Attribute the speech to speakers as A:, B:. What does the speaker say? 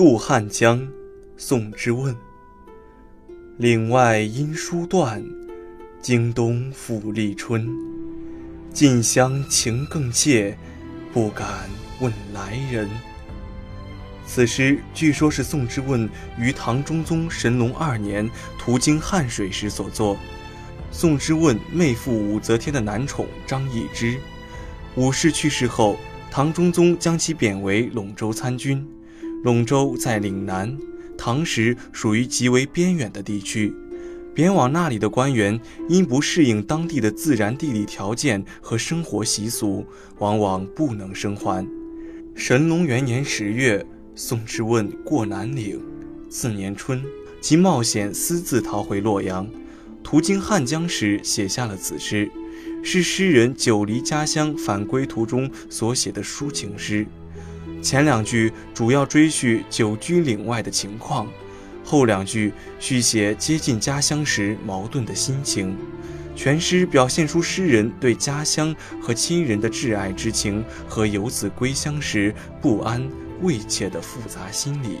A: 渡汉江，宋之问。岭外音书断，经冬复历春。近乡情更怯，不敢问来人。此诗据说是宋之问于唐中宗神龙二年途经汉水时所作。宋之问妹附武则天的男宠张易之，武氏去世后，唐中宗将其贬为陇州参军。陇州在岭南，唐时属于极为边远的地区，贬往那里的官员因不适应当地的自然地理条件和生活习俗，往往不能生还。神龙元年十月，宋之问过南岭，次年春，即冒险私自逃回洛阳，途经汉江时写下了此诗，是诗人久离家乡返归途中所写的抒情诗。前两句主要追叙久居岭外的情况，后两句续写接近家乡时矛盾的心情。全诗表现出诗人对家乡和亲人的挚爱之情和游子归乡时不安慰藉的复杂心理。